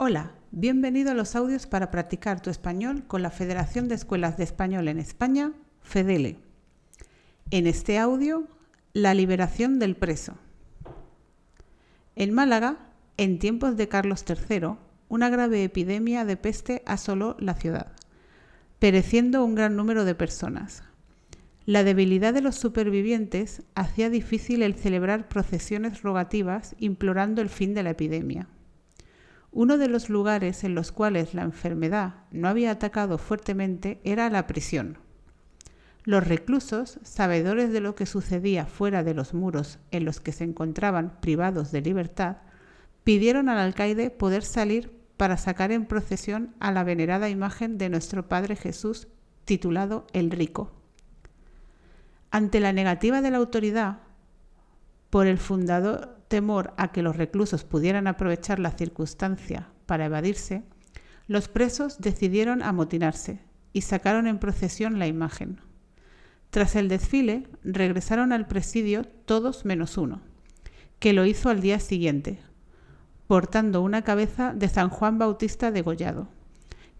Hola, bienvenido a los audios para practicar tu español con la Federación de Escuelas de Español en España, FEDELE. En este audio, la liberación del preso. En Málaga, en tiempos de Carlos III, una grave epidemia de peste asoló la ciudad, pereciendo un gran número de personas. La debilidad de los supervivientes hacía difícil el celebrar procesiones rogativas implorando el fin de la epidemia. Uno de los lugares en los cuales la enfermedad no había atacado fuertemente era la prisión. Los reclusos, sabedores de lo que sucedía fuera de los muros en los que se encontraban privados de libertad, pidieron al alcaide poder salir para sacar en procesión a la venerada imagen de nuestro Padre Jesús, titulado El Rico. Ante la negativa de la autoridad, por el fundador temor a que los reclusos pudieran aprovechar la circunstancia para evadirse, los presos decidieron amotinarse y sacaron en procesión la imagen. Tras el desfile, regresaron al presidio todos menos uno, que lo hizo al día siguiente, portando una cabeza de San Juan Bautista degollado,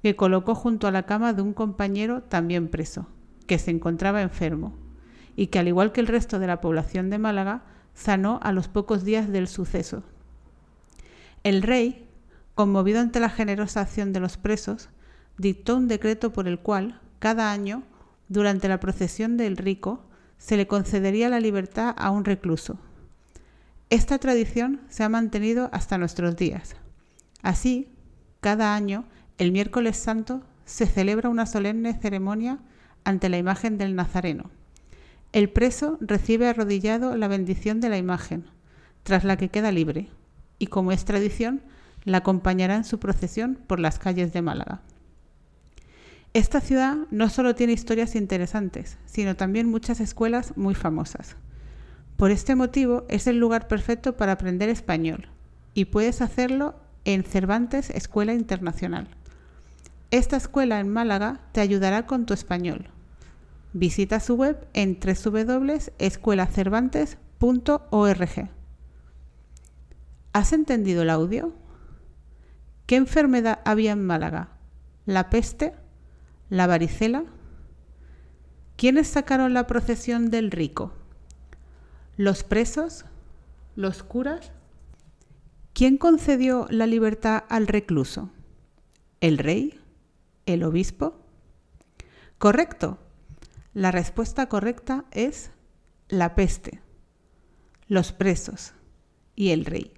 que colocó junto a la cama de un compañero también preso, que se encontraba enfermo, y que al igual que el resto de la población de Málaga, sanó a los pocos días del suceso. El rey, conmovido ante la generosa acción de los presos, dictó un decreto por el cual, cada año, durante la procesión del rico, se le concedería la libertad a un recluso. Esta tradición se ha mantenido hasta nuestros días. Así, cada año, el miércoles santo, se celebra una solemne ceremonia ante la imagen del Nazareno el preso recibe arrodillado la bendición de la imagen, tras la que queda libre, y como es tradición, la acompañará en su procesión por las calles de Málaga. Esta ciudad no solo tiene historias interesantes, sino también muchas escuelas muy famosas. Por este motivo es el lugar perfecto para aprender español, y puedes hacerlo en Cervantes Escuela Internacional. Esta escuela en Málaga te ayudará con tu español Visita su web en www.escuelacervantes.org. ¿Has entendido el audio? ¿Qué enfermedad había en Málaga? ¿La peste? ¿La varicela? ¿Quiénes sacaron la procesión del rico? ¿Los presos? ¿Los curas? ¿Quién concedió la libertad al recluso? ¿El rey? ¿El obispo? Correcto. La respuesta correcta es la peste, los presos y el rey.